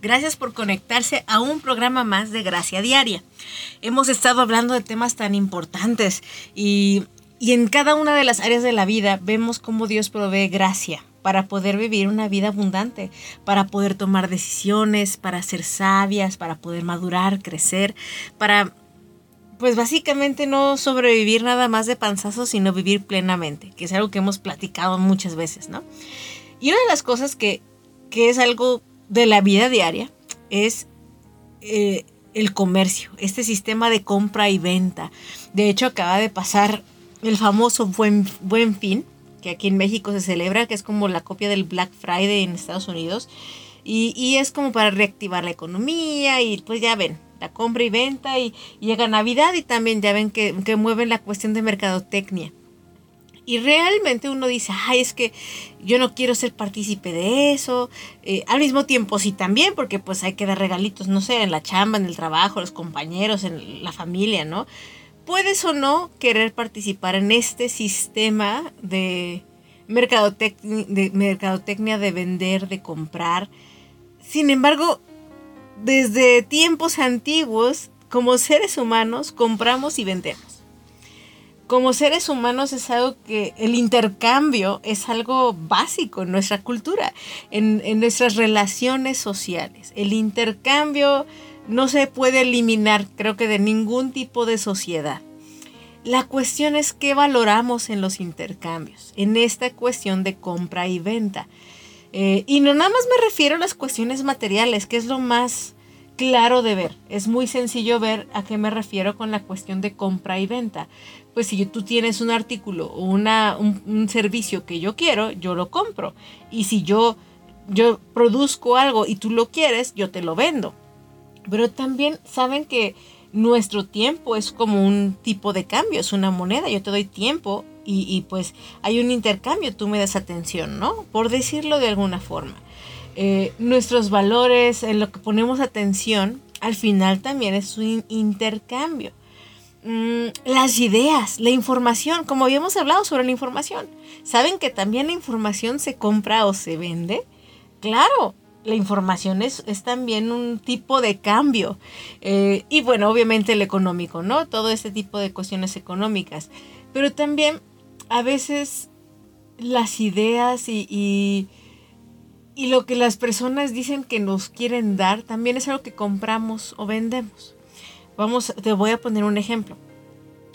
Gracias por conectarse a un programa más de Gracia Diaria. Hemos estado hablando de temas tan importantes y, y en cada una de las áreas de la vida vemos cómo Dios provee gracia para poder vivir una vida abundante, para poder tomar decisiones, para ser sabias, para poder madurar, crecer, para pues básicamente no sobrevivir nada más de panzazos, sino vivir plenamente, que es algo que hemos platicado muchas veces, ¿no? Y una de las cosas que, es algo de la vida diaria es eh, el comercio, este sistema de compra y venta. De hecho, acaba de pasar el famoso Buen, buen Fin, que aquí en México se celebra, que es como la copia del Black Friday en Estados Unidos. Y, y es como para reactivar la economía y pues ya ven, la compra y venta y, llega Navidad y también ya ven que, mueven la cuestión de mercadotecnia. Y realmente uno dice, ay, es que yo no quiero ser partícipe de eso. Eh, al mismo tiempo sí también, porque pues hay que dar regalitos, no sé, en la chamba, en el trabajo, los compañeros, en la familia, ¿no? Puedes o no querer participar en este sistema de, de mercadotecnia, de vender, de comprar. Sin embargo, desde tiempos antiguos, como seres humanos, compramos y vendemos. Como seres humanos es algo que el intercambio es algo básico en nuestra cultura, en, nuestras relaciones sociales. El intercambio no se puede eliminar, creo que de ningún tipo de sociedad. La cuestión es qué valoramos en los intercambios, en esta cuestión de compra y venta. Eh, y no nada más me refiero a las cuestiones materiales, que es lo más claro de ver. Es muy sencillo ver a qué me refiero con la cuestión de compra y venta. Pues si tú tienes un artículo o una, un, servicio que yo quiero, yo lo compro. Y si yo, yo produzco algo y tú lo quieres, yo te lo vendo. Pero también saben que nuestro tiempo es como un tipo de cambio, es una moneda. Yo te doy tiempo y, pues hay un intercambio, tú me das atención, ¿no? Por decirlo de alguna forma. Eh, nuestros valores, en lo que ponemos atención, al final también es un intercambio. Mm, las ideas, la información, como habíamos hablado sobre la información. ¿Saben que también la información se compra o se vende? Claro, la información es, también un tipo de cambio. Eh, y bueno, obviamente el económico, ¿no? Todo este tipo de cuestiones económicas. Pero también a veces las ideas y, y, lo que las personas dicen que nos quieren dar también es algo que compramos o vendemos. Vamos, te voy a poner un ejemplo.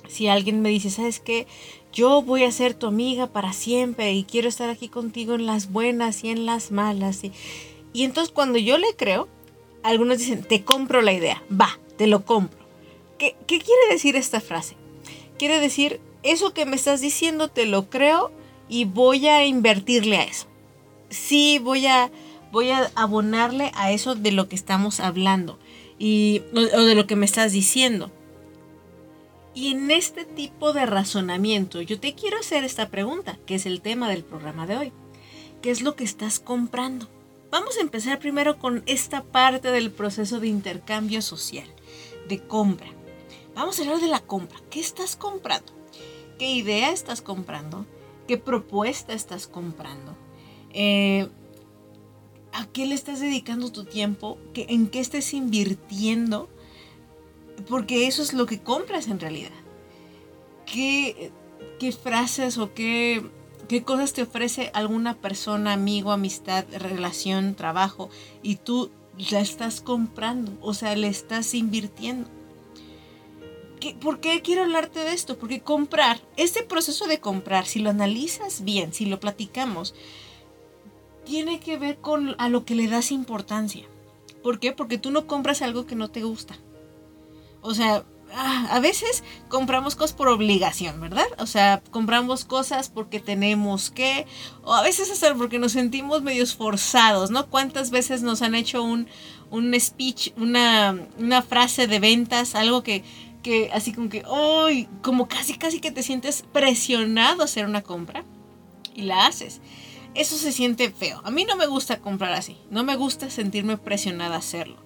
Si alguien me dice, ¿sabes qué? Yo voy a ser tu amiga para siempre y quiero estar aquí contigo en las buenas y en las malas. Y, y entonces cuando yo le creo, algunos dicen, te compro la idea, va, te lo compro. ¿Qué, qué quiere decir esta frase? Quiere decir, eso que me estás diciendo te lo creo y voy a invertirle a eso. Sí, voy a, voy a abonarle a eso de lo que estamos hablando y, o de lo que me estás diciendo. Y en este tipo de razonamiento, yo te quiero hacer esta pregunta, que es el tema del programa de hoy. ¿Qué es lo que estás comprando? Vamos a empezar primero con esta parte del proceso de intercambio social, de compra. Vamos a hablar de la compra. ¿Qué estás comprando? qué idea estás comprando, qué propuesta estás comprando, eh, a qué le estás dedicando tu tiempo, en qué estés invirtiendo, porque eso es lo que compras en realidad. ¿Qué, frases o qué, qué cosas te ofrece alguna persona, amigo, amistad, relación, trabajo, y tú la estás comprando, o sea, le estás invirtiendo? ¿Por qué quiero hablarte de esto? Porque comprar, este proceso de comprar, si lo analizas bien, si lo platicamos, tiene que ver con a lo que le das importancia. ¿Por qué? Porque tú no compras algo que no te gusta. O sea, ah, a veces compramos cosas por obligación, ¿verdad? O sea, compramos cosas porque tenemos que, o a veces hasta porque nos sentimos medio forzados, ¿no? ¿Cuántas veces nos han hecho un, un speech, una, una frase de ventas, algo que que así como que, ¡ay! Como casi, casi que te sientes presionado a hacer una compra y la haces. Eso se siente feo. A mí no me gusta comprar así. No me gusta sentirme presionada a hacerlo.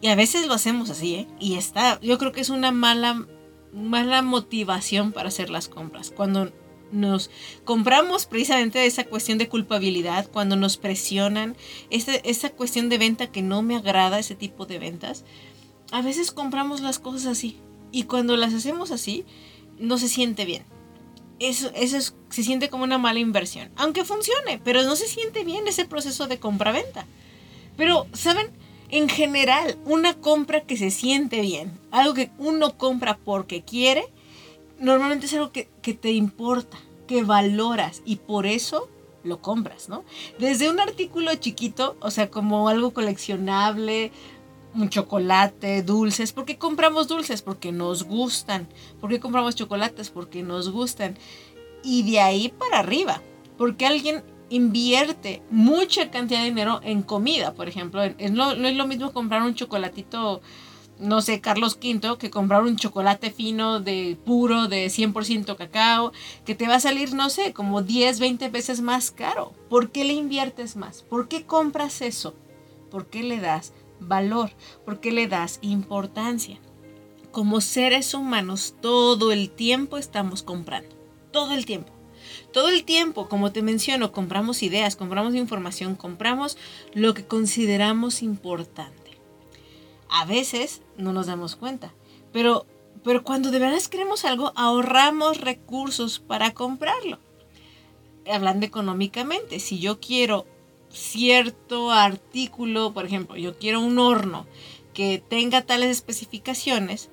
Y a veces lo hacemos así, ¿eh? Y está, yo creo que es una mala, mala motivación para hacer las compras. Cuando nos compramos precisamente esa cuestión de culpabilidad, cuando nos presionan, esa, esa cuestión de venta que no me agrada, ese tipo de ventas, a veces compramos las cosas así. Y cuando las hacemos así, no se siente bien. Eso, eso se siente como una mala inversión. Aunque funcione, pero no se siente bien ese proceso de compra-venta. Pero, ¿saben? En general, una compra que se siente bien, algo que uno compra porque quiere, normalmente es algo que, que te importa, que valoras y por eso lo compras, ¿no? Desde un artículo chiquito, o sea, como algo coleccionable, un chocolate, dulces. ¿Por qué compramos dulces? Porque nos gustan. ¿Por qué compramos chocolates? Porque nos gustan. Y de ahí para arriba. Porque alguien invierte mucha cantidad de dinero en comida, por ejemplo. no es lo mismo comprar un chocolatito, no sé, Carlos V, que comprar un chocolate fino de puro, de 100% cacao, que te va a salir, no sé, como 10, 20 veces más caro. ¿Por qué le inviertes más? ¿Por qué compras eso? ¿Por qué le das valor? ¿Por qué le das importancia? Como seres humanos, todo el tiempo estamos comprando. Todo el tiempo. Todo el tiempo, como te menciono, compramos ideas, compramos información, compramos lo que consideramos importante. A veces no nos damos cuenta, pero, pero cuando de verdad queremos algo, ahorramos recursos para comprarlo. Hablando económicamente, si yo quiero cierto artículo, por ejemplo, yo quiero un horno que tenga tales especificaciones,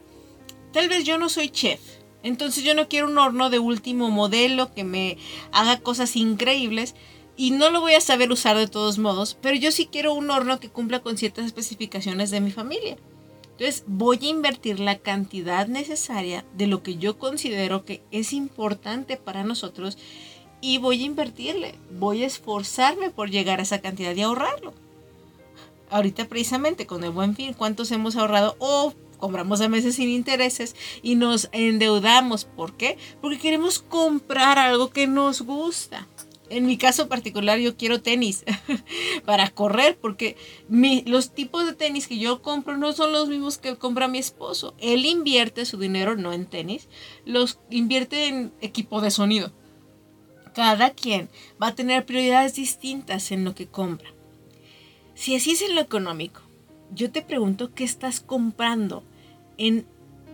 tal vez yo no soy chef, entonces yo no quiero un horno de último modelo que me haga cosas increíbles y no lo voy a saber usar de todos modos, pero yo sí quiero un horno que cumpla con ciertas especificaciones de mi familia. Entonces voy a invertir la cantidad necesaria de lo que yo considero que es importante para nosotros y voy a invertirle, voy a esforzarme por llegar a esa cantidad y ahorrarlo. Ahorita precisamente con el buen fin, ¿cuántos hemos ahorrado? O compramos a meses sin intereses y nos endeudamos. ¿Por qué? Porque queremos comprar algo que nos gusta. En mi caso particular yo quiero tenis para correr porque los tipos de tenis que yo compro no son los mismos que compra mi esposo. Él invierte su dinero no en tenis, los invierte en equipo de sonido cada quien va a tener prioridades distintas en lo que compra. Si así es en lo económico, yo te pregunto qué estás comprando en,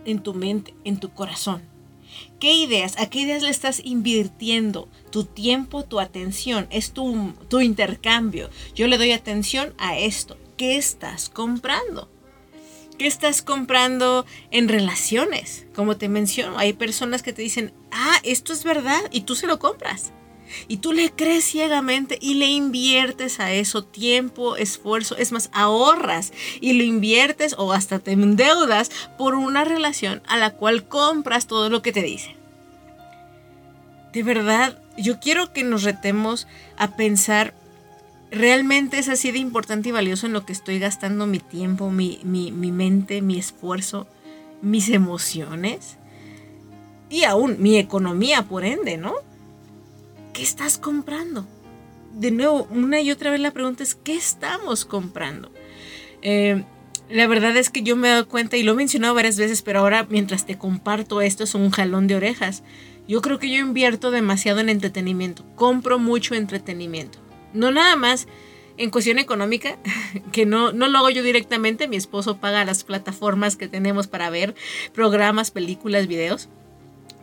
en tu mente, en tu corazón. ¿Qué ideas, a qué ideas le estás invirtiendo tu tiempo, tu atención? Es tu, tu intercambio. Yo le doy atención a esto. ¿Qué estás comprando? ¿Qué estás comprando en relaciones? Como te menciono, hay personas que te dicen, ah, esto es verdad, y tú se lo compras. Y tú le crees ciegamente y le inviertes a eso tiempo, esfuerzo, es más, ahorras y lo inviertes o hasta te endeudas por una relación a la cual compras todo lo que te dice. De verdad, yo quiero que nos retemos a pensar realmente es así de importante y valioso en lo que estoy gastando mi tiempo, mi, mente, mi esfuerzo, mis emociones y aún mi economía, por ende, ¿no? ¿Qué estás comprando? De nuevo, una y otra vez la pregunta es, ¿qué estamos comprando? Eh, la verdad es que yo me he dado cuenta y lo he mencionado varias veces, pero ahora mientras te comparto esto es un jalón de orejas. Yo creo que yo invierto demasiado en entretenimiento, compro mucho entretenimiento no nada más en cuestión económica, que no, no lo hago yo directamente, mi esposo paga las plataformas que tenemos para ver programas, películas, videos.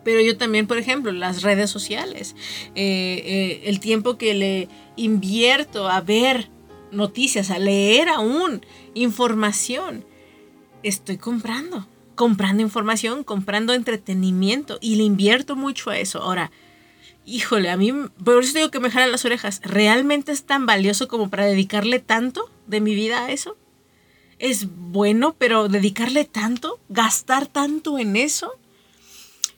Pero yo también, por ejemplo, las redes sociales, eh, eh, el tiempo que le invierto a ver noticias, a leer aún información, estoy comprando, comprando información, comprando entretenimiento y le invierto mucho a eso. Ahora, híjole, a mí, por eso digo que me jalan las orejas, ¿realmente es tan valioso como para dedicarle tanto de mi vida a eso? ¿Es bueno, pero dedicarle tanto, gastar tanto en eso?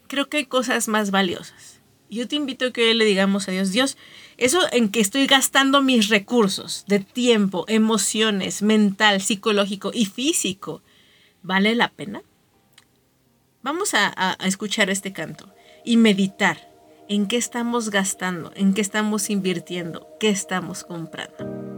Creo que hay cosas más valiosas. Yo te invito a que le digamos a Dios, Dios, eso en que estoy gastando mis recursos de tiempo, emociones, mental, psicológico y físico, ¿vale la pena? Vamos a escuchar este canto y meditar en qué estamos gastando, en qué estamos invirtiendo, qué estamos comprando.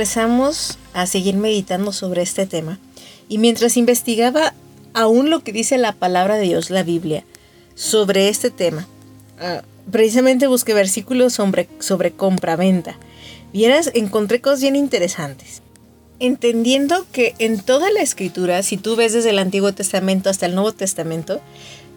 Regresamos a seguir meditando sobre este tema y mientras investigaba aún lo que dice la palabra de Dios, la Biblia, sobre este tema, ah, precisamente busqué versículos sobre, sobre compra-venta. Vieras, encontré cosas bien interesantes. Entendiendo que en toda la escritura, si tú ves desde el Antiguo Testamento hasta el Nuevo Testamento,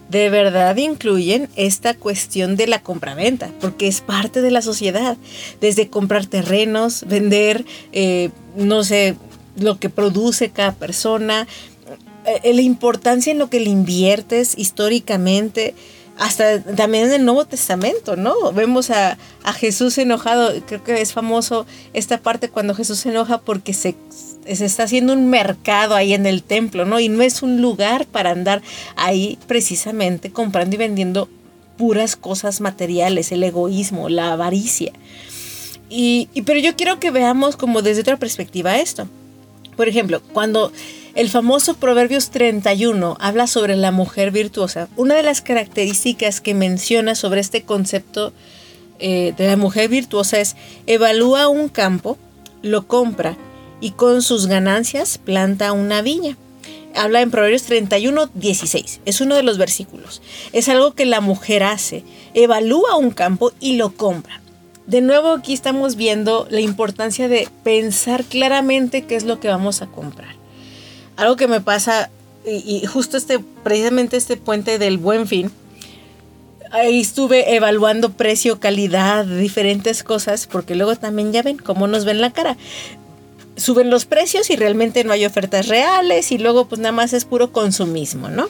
de verdad incluyen esta cuestión de la compraventa, porque es parte de la sociedad. Desde comprar terrenos, vender, eh, no sé, lo que produce cada persona, eh, la importancia en lo que le inviertes históricamente, hasta también en el Nuevo Testamento, ¿no? Vemos a, a, Jesús enojado, creo que es famoso esta parte cuando Jesús se enoja porque se, se está haciendo un mercado ahí en el templo, ¿no? Y no es un lugar para andar ahí precisamente comprando y vendiendo puras cosas materiales, el egoísmo, la avaricia. Y, pero yo quiero que veamos como desde otra perspectiva esto. Por ejemplo, cuando el famoso Proverbios 31 habla sobre la mujer virtuosa, una de las características que menciona sobre este concepto eh, de la mujer virtuosa es evalúa un campo, lo compra y con sus ganancias planta una viña. Habla en Proverbios 31, 16. Es uno de los versículos. Es algo que la mujer hace. Evalúa un campo y lo compra. De nuevo aquí estamos viendo la importancia de pensar claramente qué es lo que vamos a comprar. Algo que me pasa, y, justo este, precisamente este puente del buen fin, ahí estuve evaluando precio, calidad, diferentes cosas, porque luego también ya ven cómo nos ven la cara suben los precios y realmente no hay ofertas reales y luego pues nada más es puro consumismo, ¿no?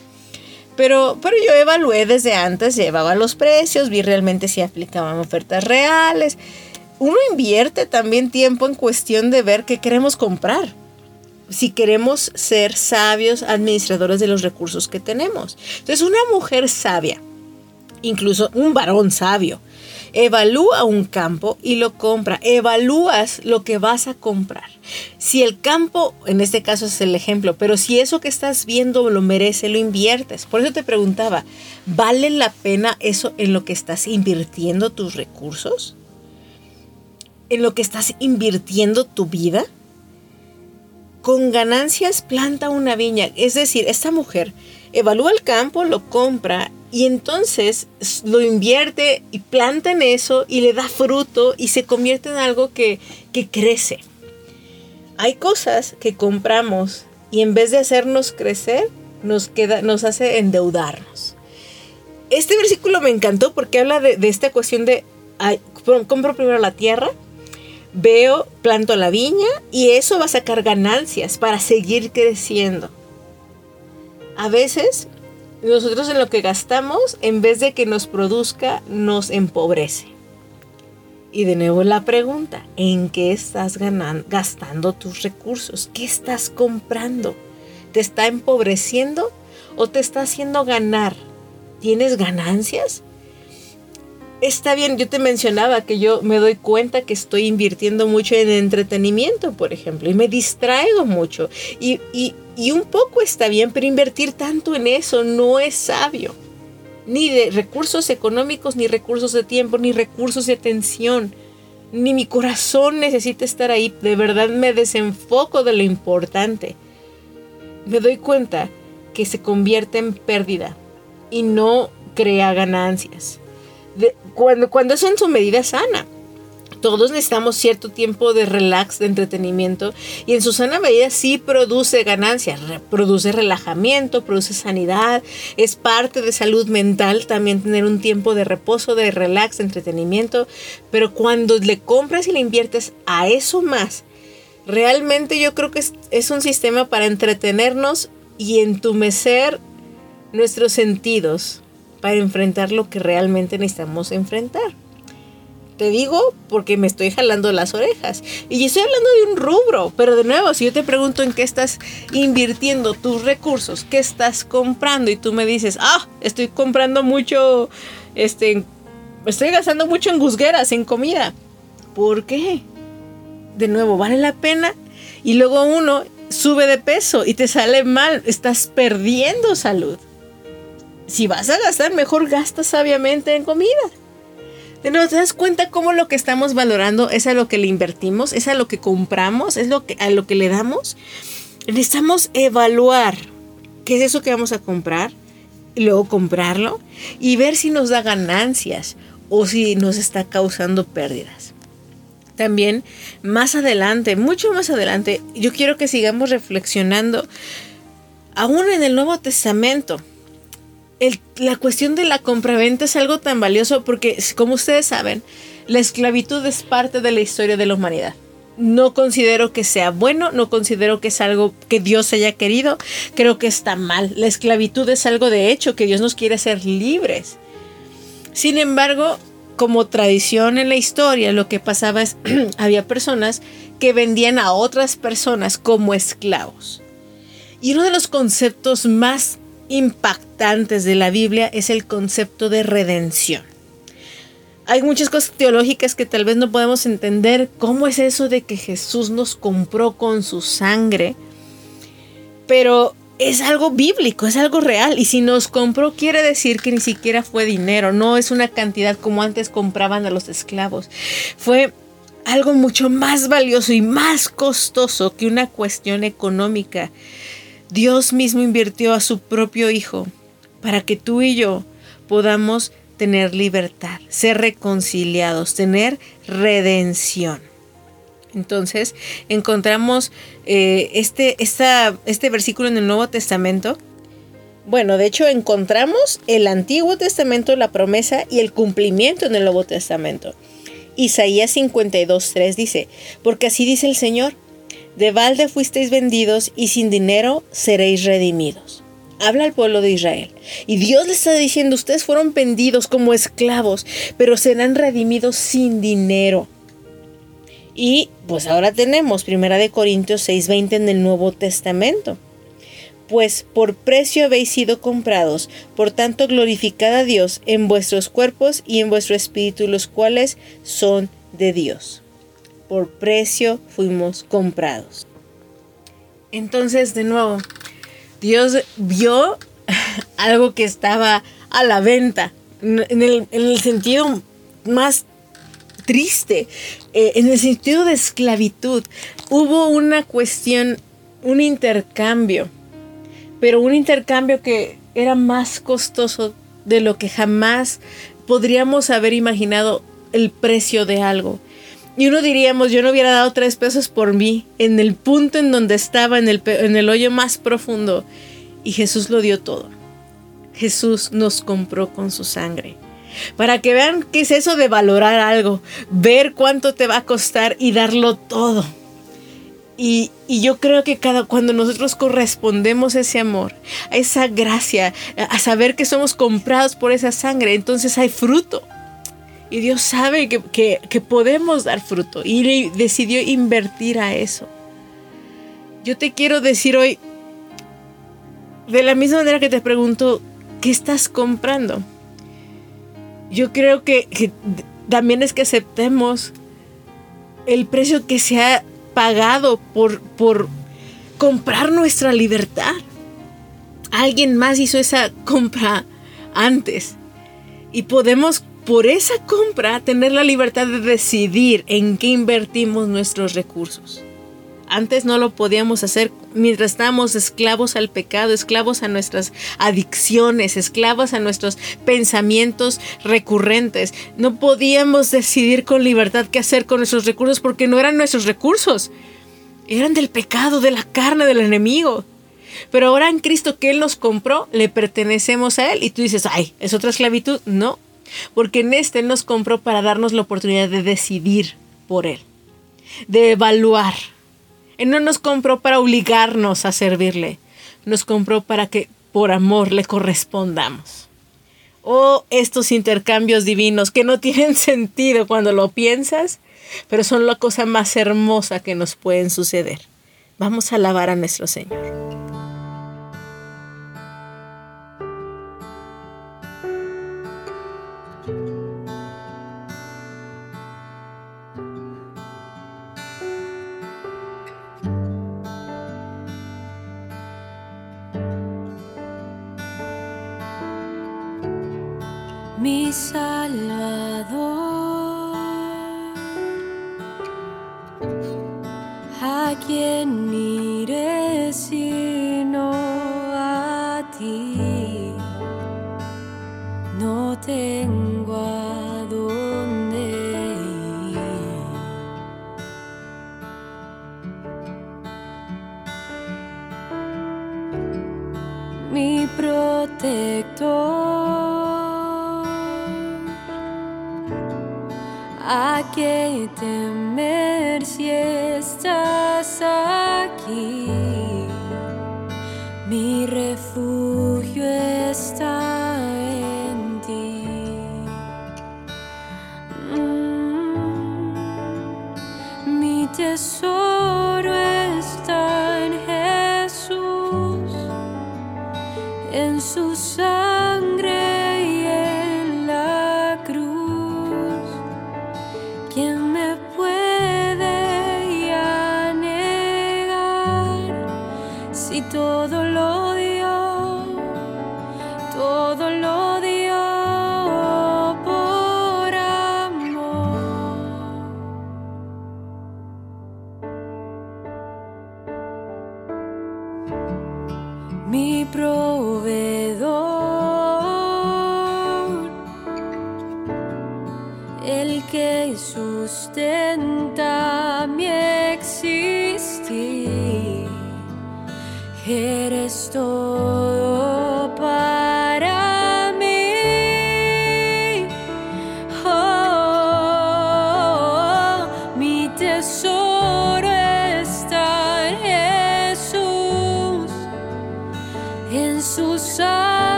Pero, pero yo evalué desde antes, llevaba los precios, vi realmente si aplicaban ofertas reales. Uno invierte también tiempo en cuestión de ver qué queremos comprar. Si queremos ser sabios administradores de los recursos que tenemos. Entonces, una mujer sabia, incluso un varón sabio, Evalúa un campo y lo compra. Evalúas lo que vas a comprar. Si el campo, en este caso es el ejemplo, pero si eso que estás viendo lo merece, lo inviertes. Por eso te preguntaba, ¿vale la pena eso en lo que estás invirtiendo tus recursos? ¿En lo que estás invirtiendo tu vida? Con ganancias planta una viña. Es decir, esta mujer evalúa el campo, lo compra y entonces lo invierte y planta en eso y le da fruto y se convierte en algo que, crece. Hay cosas que compramos y en vez de hacernos crecer, nos, queda, nos hace endeudarnos. Este versículo me encantó porque habla de, esta cuestión de, compro primero la tierra, veo, planto la viña y eso va a sacar ganancias para seguir creciendo. A veces nosotros en lo que gastamos, en vez de que nos produzca, nos empobrece. Y de nuevo la pregunta, ¿en qué estás ganando, gastando tus recursos? ¿Qué estás comprando? ¿Te está empobreciendo o te está haciendo ganar? ¿Tienes ganancias? Está bien, yo te mencionaba que yo me doy cuenta que estoy invirtiendo mucho en entretenimiento, por ejemplo, y me distraigo mucho. Y, y, y un poco está bien, pero invertir tanto en eso no es sabio. Ni de recursos económicos, ni recursos de tiempo, ni recursos de atención. Ni mi corazón necesita estar ahí. De verdad me desenfoco de lo importante. Me doy cuenta que se convierte en pérdida y no crea ganancias. cuando, cuando eso en su medida sana todos necesitamos cierto tiempo de relax, de entretenimiento, y en su sana sí produce ganancias, produce relajamiento, produce sanidad, es parte de salud mental también tener un tiempo de reposo, de relax, de entretenimiento, pero cuando le compras y le inviertes a eso más, realmente yo creo que es, es un sistema para entretenernos y entumecer nuestros sentidos para enfrentar lo que realmente necesitamos enfrentar. Te digo porque me estoy jalando las orejas. Y estoy hablando de un rubro, pero de nuevo, si yo te pregunto en qué estás invirtiendo tus recursos, qué estás comprando y tú me dices, ah, estoy comprando mucho, este, estoy gastando mucho en guzgueras, en comida. ¿Por qué? De nuevo, ¿vale la pena? Y luego uno sube de peso y te sale mal, estás perdiendo salud. Si vas a gastar, mejor gasta sabiamente en comida. ¿Te das cuenta cómo lo que estamos valorando es a lo que le invertimos, es a lo que compramos, es a lo que le damos? Necesitamos evaluar qué es eso que vamos a comprar, luego comprarlo y ver si nos da ganancias o si nos está causando pérdidas. También más adelante, mucho más adelante, yo quiero que sigamos reflexionando, aún en el Nuevo Testamento, la cuestión de la compraventa es algo tan valioso porque, como ustedes saben, la esclavitud es parte de la historia de la humanidad. No considero que sea bueno, no considero que es algo que Dios haya querido, creo que está mal. La esclavitud es algo de hecho, que Dios nos quiere hacer libres. Sin embargo, como tradición en la historia, lo que pasaba es, había personas que vendían a otras personas como esclavos. Y uno de los conceptos más impactantes de la Biblia es el concepto de redención. Hay muchas cosas teológicas que tal vez no podemos entender. ¿Cómo es eso de que Jesús nos compró con su sangre? Pero es algo bíblico, es algo real. Y si nos compró, quiere decir que ni siquiera fue dinero, no es una cantidad como antes compraban a los esclavos. Fue algo mucho más valioso y más costoso que una cuestión económica. Dios mismo invirtió a su propio Hijo para que tú y yo podamos tener libertad, ser reconciliados, tener redención. Entonces encontramos eh, este, este versículo en el Nuevo Testamento. Bueno, de hecho encontramos el Antiguo Testamento, la promesa y el cumplimiento en el Nuevo Testamento. Isaías 52.3 dice, porque así dice el Señor, de balde fuisteis vendidos y sin dinero seréis redimidos. Habla al pueblo de Israel. Y Dios le está diciendo, ustedes fueron vendidos como esclavos, pero serán redimidos sin dinero. Y pues ahora tenemos Primera de Corintios 6:20 en el Nuevo Testamento. Pues por precio habéis sido comprados, por tanto glorificad a Dios en vuestros cuerpos y en vuestro espíritu, los cuales son de Dios por precio fuimos comprados. Entonces, de nuevo, Dios vio algo que estaba a la venta, en el, sentido más triste, eh, en el sentido de esclavitud. Hubo una cuestión, un intercambio, pero un intercambio que era más costoso de lo que jamás podríamos haber imaginado el precio de algo. Y uno diríamos, yo no hubiera dado tres pesos por mí, en el punto en donde estaba, en el, hoyo más profundo. Y Jesús lo dio todo. Jesús nos compró con su sangre. Para que vean qué es eso de valorar algo, ver cuánto te va a costar y darlo todo. Y, y, yo creo que cada, cuando nosotros correspondemos a ese amor, a esa gracia, a saber que somos comprados por esa sangre, entonces hay fruto. Y Dios sabe que, podemos dar fruto y decidió invertir a eso. Yo te quiero decir hoy, de la misma manera que te pregunto, ¿qué estás comprando? Yo creo que, que también es que aceptemos el precio que se ha pagado por, por comprar nuestra libertad. Alguien más hizo esa compra antes. Y podemos por esa compra tener la libertad de decidir en qué invertimos nuestros recursos. Antes no lo podíamos hacer mientras estábamos esclavos al pecado, esclavos a nuestras adicciones, esclavos a nuestros pensamientos recurrentes. No podíamos decidir con libertad qué hacer con nuestros recursos porque no eran nuestros recursos. Eran del pecado, de la carne, del enemigo. Pero ahora en Cristo que Él nos compró, le pertenecemos a Él. Y tú dices, ay, ¿es otra esclavitud? No, porque en este nos compró para darnos la oportunidad de decidir por Él, de evaluar. Él no nos compró para obligarnos a servirle, nos compró para que por amor le correspondamos. Oh, estos intercambios divinos que no tienen sentido cuando lo piensas, pero son la cosa más hermosa que nos pueden suceder. Vamos a alabar a nuestro Señor. mi Salvador, a quien iré sino a ti, no tengo a dónde ir. Mi protector. ¿A qué temer si estás aquí? Mi refugio está en ti. Mm, mi tesoro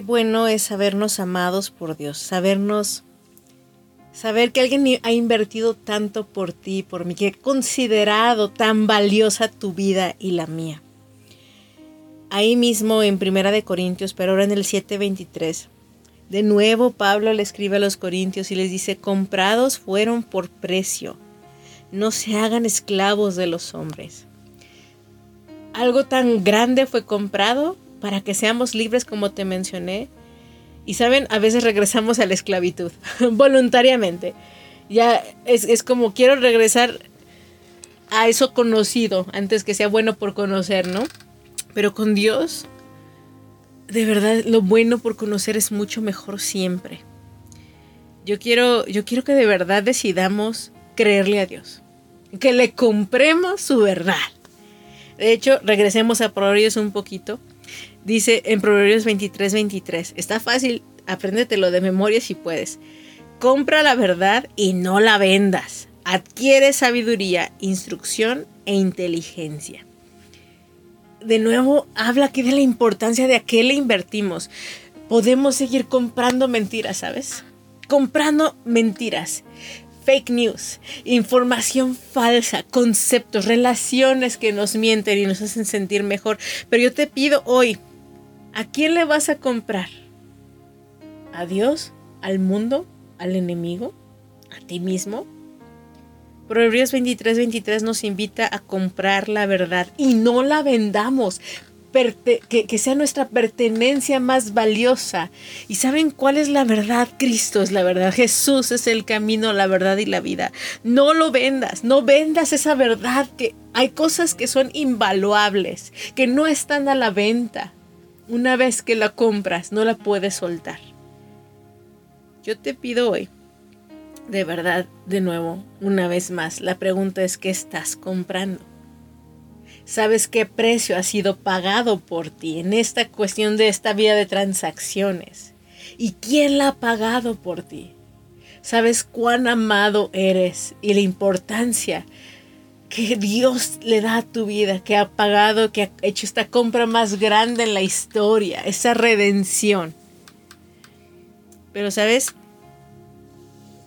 Bueno es sabernos amados por Dios, sabernos, saber que alguien ha invertido tanto por ti, por mí, que ha considerado tan valiosa tu vida y la mía. Ahí mismo en Primera de Corintios, pero ahora en el 7:23, de nuevo Pablo le escribe a los corintios y les dice, comprados fueron por precio, no se hagan esclavos de los hombres. Algo tan grande fue comprado para que seamos libres como te mencioné. Y saben, a veces regresamos a la esclavitud, voluntariamente. Ya es, es como quiero regresar a eso conocido antes que sea bueno por conocer, ¿no? Pero con Dios, de verdad, lo bueno por conocer es mucho mejor siempre. Yo quiero, yo quiero que de verdad decidamos creerle a Dios. Que le compremos su verdad. De hecho, regresemos a Proverbios un poquito. Dice en Proverbios 23, 23. Está fácil, apréndetelo de memoria si puedes. Compra la verdad y no la vendas. Adquiere sabiduría, instrucción e inteligencia. De nuevo, habla aquí de la importancia de a qué le invertimos. Podemos seguir comprando mentiras, ¿sabes? Comprando mentiras fake news, información falsa, conceptos, relaciones que nos mienten y nos hacen sentir mejor. Pero yo te pido hoy, ¿a quién le vas a comprar? ¿A Dios? ¿Al mundo? ¿Al enemigo? ¿A ti mismo? Proverbios 23, 23 nos invita a comprar la verdad y no la vendamos que, sea nuestra pertenencia más valiosa. ¿Y saben cuál es la verdad? Cristo es la verdad. Jesús es el camino, la verdad y la vida. No lo vendas, no vendas esa verdad que hay cosas que son invaluables, que no están a la venta. Una vez que la compras, no la puedes soltar. Yo te pido hoy, de verdad, de nuevo, una vez más, la pregunta es, ¿qué estás comprando? sabes qué precio ha sido pagado por ti en esta cuestión de esta vida de transacciones. ¿Y quién la ha pagado por ti? Sabes cuán amado eres y la importancia que Dios le da a tu vida, que ha pagado, que ha hecho esta compra más grande en la historia, esa redención. Pero sabes,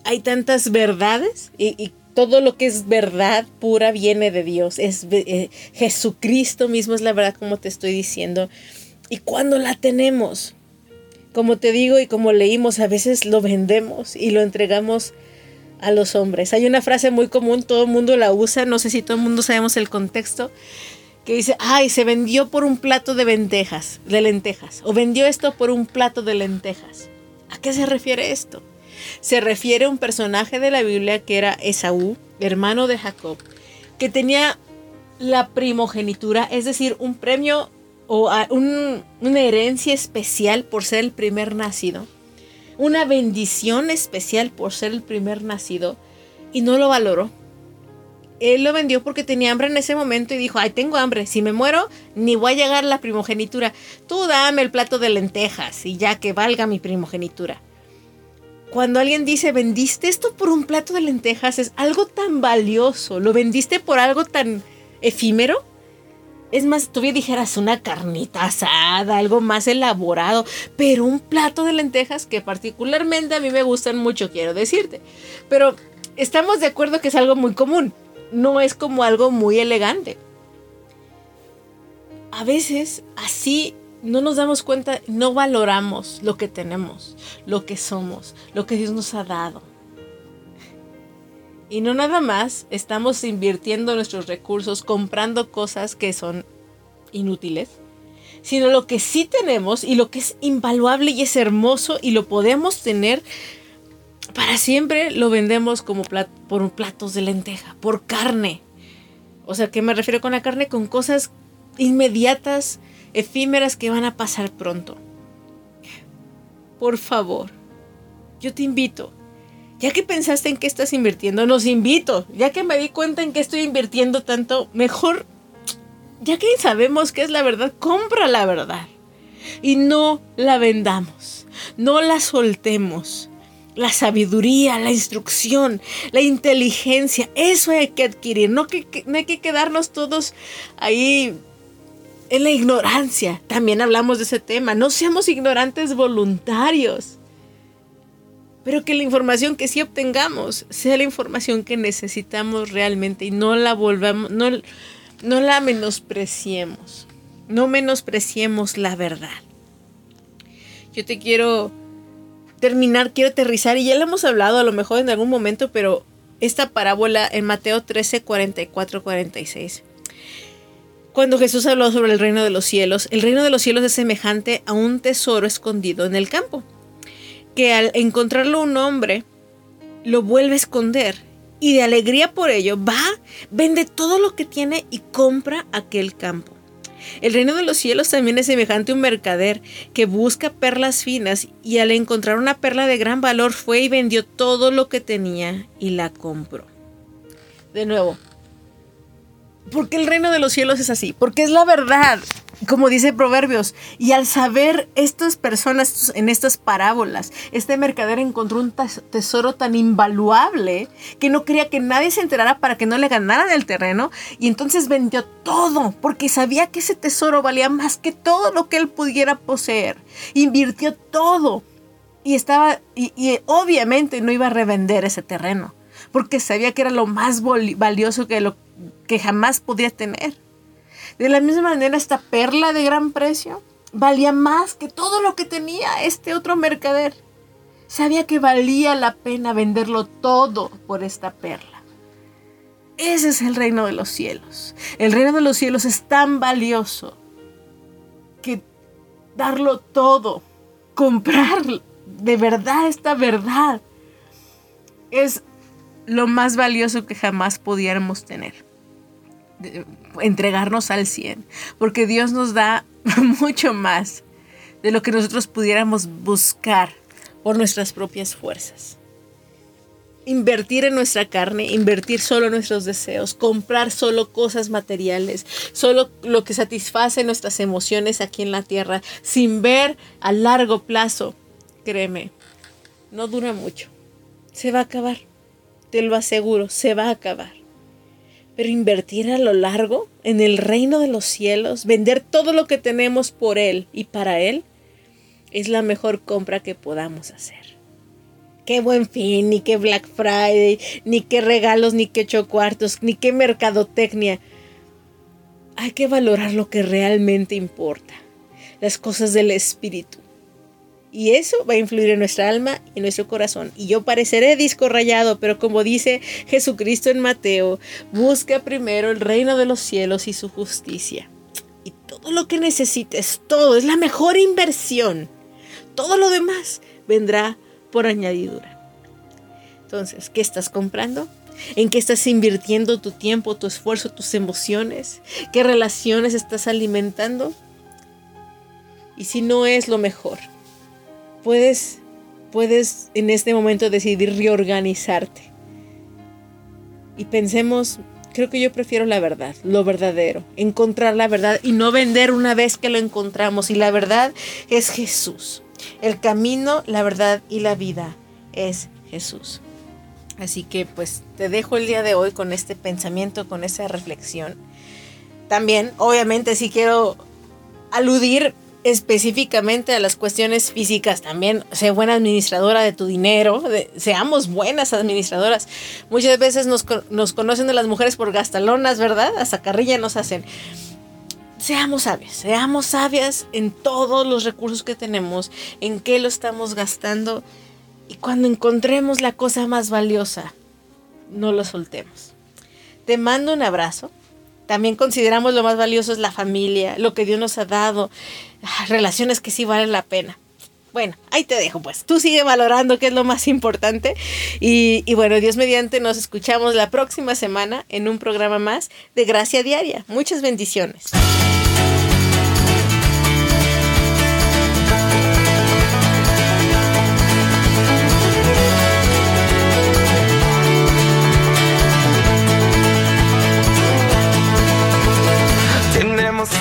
hay tantas verdades y, todo lo que es verdad pura viene de Dios. Es eh, Jesucristo mismo es la verdad como te estoy diciendo. Y cuando la tenemos, como te digo y como leímos, a veces lo vendemos y lo entregamos a los hombres. Hay una frase muy común, todo el mundo la usa, no sé si todo el mundo sabemos el contexto, que dice, ay, se vendió por un plato de lentejas, de lentejas, o vendió esto por un plato de lentejas. ¿A qué se refiere esto? Se refiere a un personaje de la Biblia que era Esaú, hermano de Jacob, que tenía la primogenitura, es decir, un premio o una herencia especial por ser el primer nacido, una bendición especial por ser el primer nacido, y no lo valoró. Él lo vendió porque tenía hambre en ese momento y dijo, ay, tengo hambre, si me muero, ni voy a llegar a la primogenitura. Tú dame el plato de lentejas y ya que valga mi primogenitura cuando alguien dice, vendiste esto por un plato de lentejas, es algo tan valioso, lo vendiste por algo tan efímero. Es más, tú dijeras una carnita asada, algo más elaborado, pero un plato de lentejas que particularmente a mí me gustan mucho, quiero decirte. Pero estamos de acuerdo que es algo muy común, no es como algo muy elegante. A veces así no nos damos cuenta, no valoramos lo que tenemos, lo que somos, lo que Dios nos ha dado. Y no nada más estamos invirtiendo nuestros recursos comprando cosas que son inútiles, sino lo que sí tenemos y lo que es invaluable y es hermoso y lo podemos tener para siempre, lo vendemos como por platos de lenteja, por carne. O sea, ¿qué me refiero con la carne? Con cosas inmediatas, efímeras que van a pasar pronto. Por favor, yo te invito, ya que pensaste en qué estás invirtiendo, nos invito, ya que me di cuenta en qué estoy invirtiendo tanto, mejor, ya que sabemos qué es la verdad, compra la verdad y no la vendamos, no la soltemos. La sabiduría, la instrucción, la inteligencia, eso hay que adquirir. No, no hay que quedarnos todos ahí en la ignorancia. También hablamos de ese tema. No seamos ignorantes voluntarios. Pero que la información que sí obtengamos sea la información que necesitamos realmente y no la volvamos, no, no la menospreciemos. No menospreciemos la verdad. Yo te quiero terminar, quiero aterrizar, y ya lo hemos hablado a lo mejor en algún momento, pero esta parábola en Mateo 13, 44, 46 cuando Jesús habló sobre el reino de los cielos, el reino de los cielos es semejante a un tesoro escondido en el campo, que al encontrarlo un hombre lo vuelve a esconder y de alegría por ello va, vende todo lo que tiene y compra aquel campo. El reino de los cielos también es semejante a un mercader que busca perlas finas y al encontrar una perla de gran valor fue y vendió todo lo que tenía y la compró. De nuevo, ¿por qué el reino de los cielos es así? Porque es la verdad como dice Proverbios, y al saber estas personas en estas parábolas, este mercader encontró un tesoro tan invaluable que no quería que nadie se enterara para que no le ganaran el terreno, y entonces vendió todo, porque sabía que ese tesoro valía más que todo lo que él pudiera poseer. Invirtió todo, y estaba, y, y obviamente no iba a revender ese terreno, porque sabía que era lo más valioso que, lo, que jamás podía tener. De la misma manera, esta perla de gran precio valía más que todo lo que tenía este otro mercader. Sabía que valía la pena venderlo todo por esta perla. Ese es el reino de los cielos. El reino de los cielos es tan valioso que darlo todo, comprar de verdad esta verdad, es lo más valioso que jamás pudiéramos tener entregarnos al 100, porque Dios nos da mucho más de lo que nosotros pudiéramos buscar por nuestras propias fuerzas. Invertir en nuestra carne, invertir solo nuestros deseos, comprar solo cosas materiales, solo lo que satisface nuestras emociones aquí en la tierra, sin ver a largo plazo, créeme, no dura mucho. Se va a acabar. Te lo aseguro, se va a acabar. Pero invertir a lo largo en el reino de los cielos, vender todo lo que tenemos por Él y para Él, es la mejor compra que podamos hacer. Qué buen fin, ni qué Black Friday, ni qué regalos, ni qué chocuartos, ni qué mercadotecnia. Hay que valorar lo que realmente importa, las cosas del espíritu. Y eso va a influir en nuestra alma y en nuestro corazón. Y yo pareceré disco rayado, pero como dice Jesucristo en Mateo, busca primero el reino de los cielos y su justicia. Y todo lo que necesites, todo, es la mejor inversión. Todo lo demás vendrá por añadidura. Entonces, ¿qué estás comprando? ¿En qué estás invirtiendo tu tiempo, tu esfuerzo, tus emociones? ¿Qué relaciones estás alimentando? Y si no es lo mejor, puedes, puedes en este momento decidir reorganizarte. Y pensemos, creo que yo prefiero la verdad, lo verdadero, encontrar la verdad y no vender una vez que lo encontramos. Y la verdad es Jesús. El camino, la verdad y la vida es Jesús. Así que pues te dejo el día de hoy con este pensamiento, con esa reflexión. También, obviamente, si quiero aludir específicamente a las cuestiones físicas también, sé buena administradora de tu dinero, seamos buenas administradoras. Muchas veces nos, nos, conocen de las mujeres por gastalonas, ¿verdad? Hasta carrilla nos hacen. Seamos sabias, seamos sabias en todos los recursos que tenemos, en qué lo estamos gastando y cuando encontremos la cosa más valiosa, no lo soltemos. Te mando un abrazo. También consideramos lo más valioso es la familia, lo que Dios nos ha dado, relaciones que sí valen la pena. Bueno, ahí te dejo pues. Tú sigue valorando qué es lo más importante. Y, y, bueno, Dios mediante, nos escuchamos la próxima semana en un programa más de Gracia Diaria. Muchas bendiciones.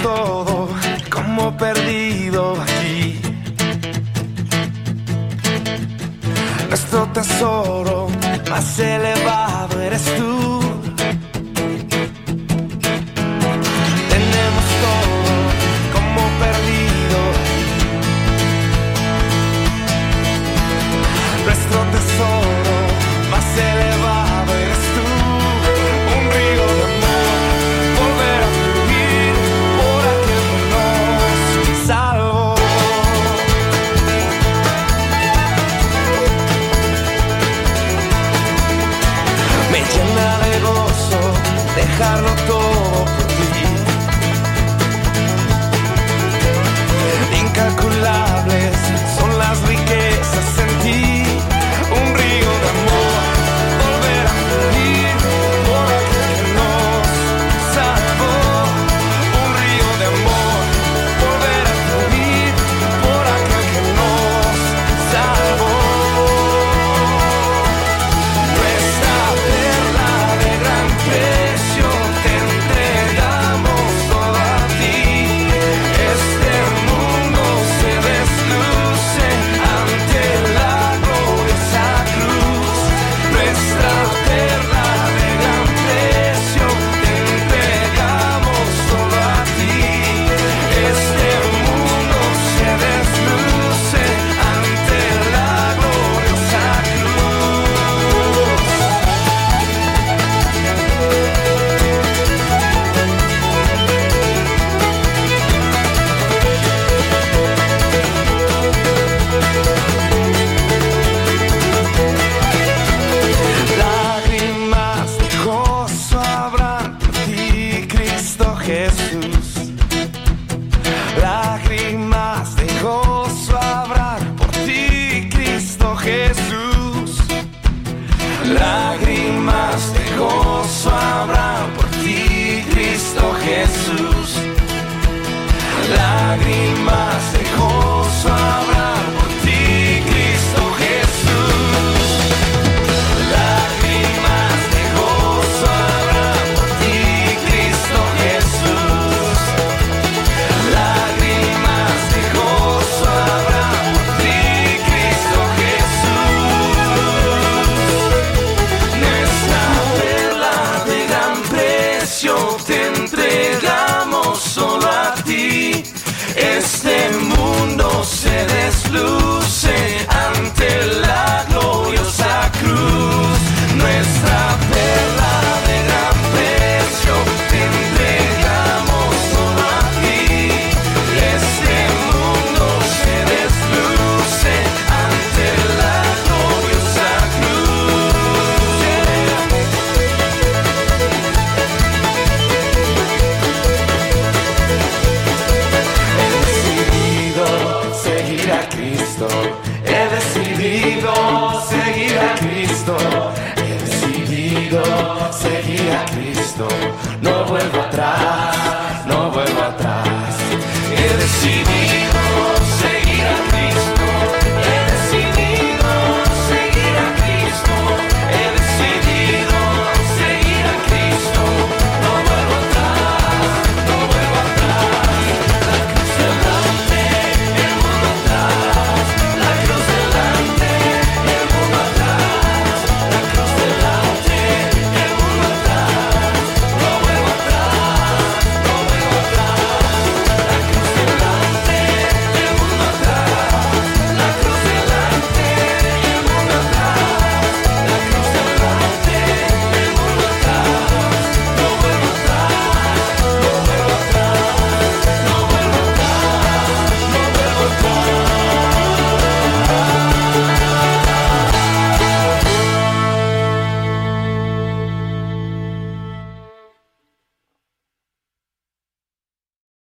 Todo como perdido aquí. Nuestro tesoro más elevado eres tú.